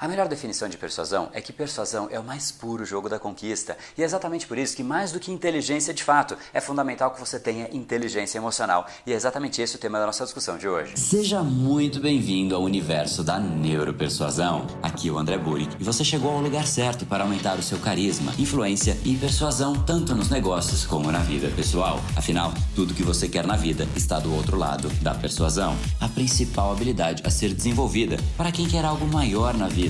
A melhor definição de persuasão é que persuasão é o mais puro jogo da conquista. E é exatamente por isso que, mais do que inteligência de fato, é fundamental que você tenha inteligência emocional. E é exatamente esse o tema da nossa discussão de hoje. Seja muito bem-vindo ao universo da neuropersuasão. Aqui é o André Burick e você chegou ao lugar certo para aumentar o seu carisma, influência e persuasão tanto nos negócios como na vida pessoal. Afinal, tudo que você quer na vida está do outro lado da persuasão. A principal habilidade a ser desenvolvida para quem quer algo maior na vida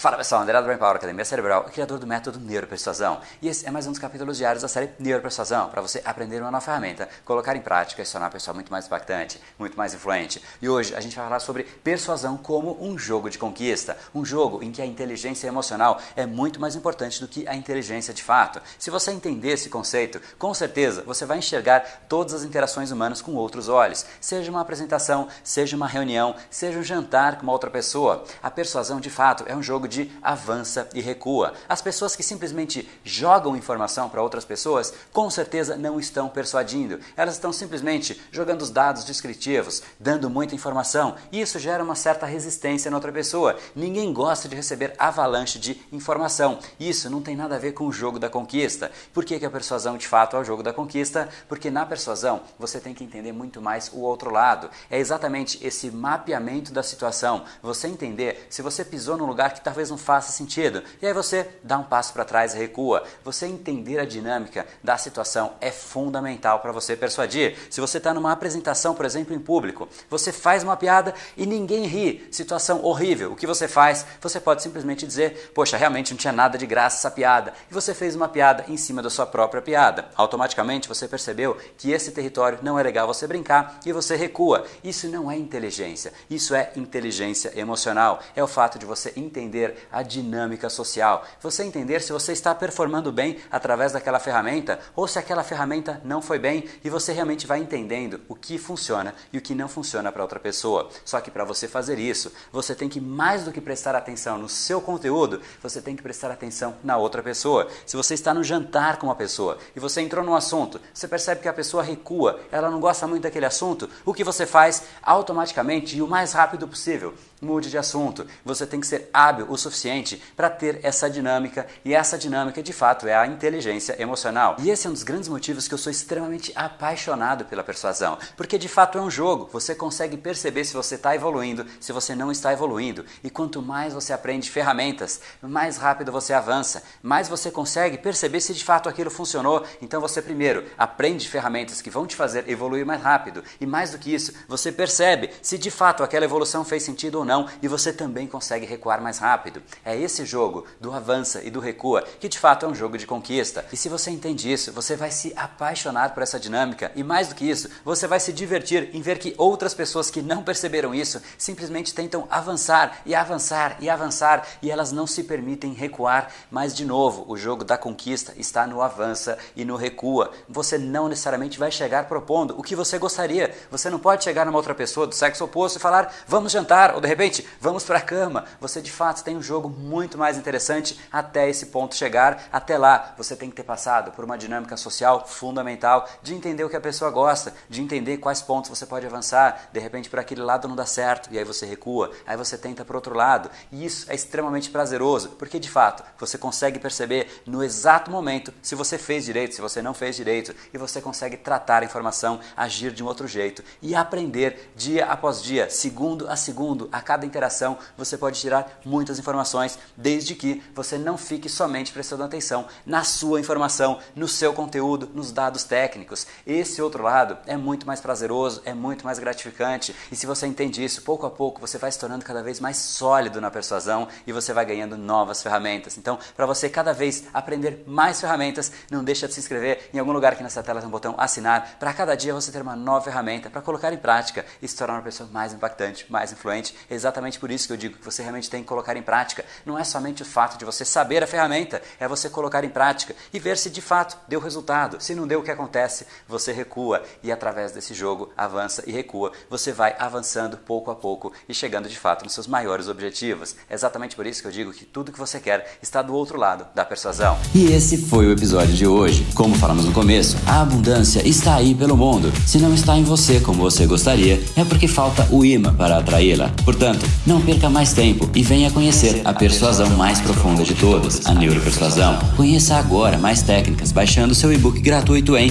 Fala pessoal, André do Brain Power, Academia Cerebral, criador do método Neuropersuasão. E esse é mais um dos capítulos diários da série Neuropersuasão, para você aprender uma nova ferramenta, colocar em prática e se tornar uma pessoa muito mais impactante, muito mais influente. E hoje a gente vai falar sobre persuasão como um jogo de conquista, um jogo em que a inteligência emocional é muito mais importante do que a inteligência de fato. Se você entender esse conceito, com certeza você vai enxergar todas as interações humanas com outros olhos, seja uma apresentação, seja uma reunião, seja um jantar com uma outra pessoa. A persuasão de fato é um jogo avança e recua. As pessoas que simplesmente jogam informação para outras pessoas, com certeza não estão persuadindo. Elas estão simplesmente jogando os dados descritivos, dando muita informação, e isso gera uma certa resistência na outra pessoa. Ninguém gosta de receber avalanche de informação. Isso não tem nada a ver com o jogo da conquista. Por que, que a persuasão de fato é o jogo da conquista? Porque na persuasão você tem que entender muito mais o outro lado. É exatamente esse mapeamento da situação. Você entender se você pisou num lugar que talvez talvez não faça sentido. E aí você dá um passo para trás e recua. Você entender a dinâmica da situação é fundamental para você persuadir. Se você está numa apresentação, por exemplo, em público, você faz uma piada e ninguém ri, situação horrível. O que você faz? Você pode simplesmente dizer: Poxa, realmente não tinha nada de graça essa piada. E você fez uma piada em cima da sua própria piada. Automaticamente você percebeu que esse território não é legal você brincar e você recua. Isso não é inteligência, isso é inteligência emocional. É o fato de você entender entender a dinâmica social, você entender se você está performando bem através daquela ferramenta ou se aquela ferramenta não foi bem e você realmente vai entendendo o que funciona e o que não funciona para outra pessoa. Só que para você fazer isso, você tem que mais do que prestar atenção no seu conteúdo, você tem que prestar atenção na outra pessoa. Se você está no jantar com uma pessoa e você entrou num assunto, você percebe que a pessoa recua, ela não gosta muito daquele assunto, o que você faz automaticamente e o mais rápido possível? Mude de assunto. Você tem que ser hábil o suficiente para ter essa dinâmica e essa dinâmica de fato é a inteligência emocional. E esse é um dos grandes motivos que eu sou extremamente apaixonado pela persuasão, porque de fato é um jogo. Você consegue perceber se você está evoluindo, se você não está evoluindo. E quanto mais você aprende ferramentas, mais rápido você avança, mais você consegue perceber se de fato aquilo funcionou. Então você primeiro aprende ferramentas que vão te fazer evoluir mais rápido e mais do que isso, você percebe se de fato aquela evolução fez sentido ou não e você também consegue recuar mais rápido rápido. É esse jogo do avança e do recua que de fato é um jogo de conquista. E se você entende isso, você vai se apaixonar por essa dinâmica e mais do que isso, você vai se divertir em ver que outras pessoas que não perceberam isso simplesmente tentam avançar e avançar e avançar e elas não se permitem recuar. Mas de novo, o jogo da conquista está no avança e no recua. Você não necessariamente vai chegar propondo o que você gostaria. Você não pode chegar numa outra pessoa do sexo oposto e falar vamos jantar ou de repente vamos para a cama. Você de fato tem um jogo muito mais interessante até esse ponto chegar. Até lá, você tem que ter passado por uma dinâmica social fundamental de entender o que a pessoa gosta, de entender quais pontos você pode avançar. De repente, por aquele lado não dá certo e aí você recua, aí você tenta para outro lado. E isso é extremamente prazeroso, porque de fato você consegue perceber no exato momento se você fez direito, se você não fez direito, e você consegue tratar a informação, agir de um outro jeito e aprender dia após dia, segundo a segundo, a cada interação, você pode tirar muitas informações desde que você não fique somente prestando atenção na sua informação, no seu conteúdo, nos dados técnicos. Esse outro lado é muito mais prazeroso, é muito mais gratificante, e se você entende isso, pouco a pouco você vai se tornando cada vez mais sólido na persuasão e você vai ganhando novas ferramentas. Então, para você cada vez aprender mais ferramentas, não deixa de se inscrever em algum lugar aqui nessa tela tem um botão assinar, para cada dia você ter uma nova ferramenta para colocar em prática e se tornar uma pessoa mais impactante, mais influente, exatamente por isso que eu digo que você realmente tem que colocar em prática. Não é somente o fato de você saber a ferramenta, é você colocar em prática e ver se de fato deu resultado. Se não deu, o que acontece? Você recua e através desse jogo avança e recua. Você vai avançando pouco a pouco e chegando de fato nos seus maiores objetivos. É exatamente por isso que eu digo que tudo que você quer está do outro lado da persuasão. E esse foi o episódio de hoje. Como falamos no começo, a abundância está aí pelo mundo. Se não está em você como você gostaria, é porque falta o imã para atraí-la. Portanto, não perca mais tempo e venha conhecer a persuasão mais profunda de todas, a neuropersuasão. Conheça agora mais técnicas baixando seu e-book gratuito em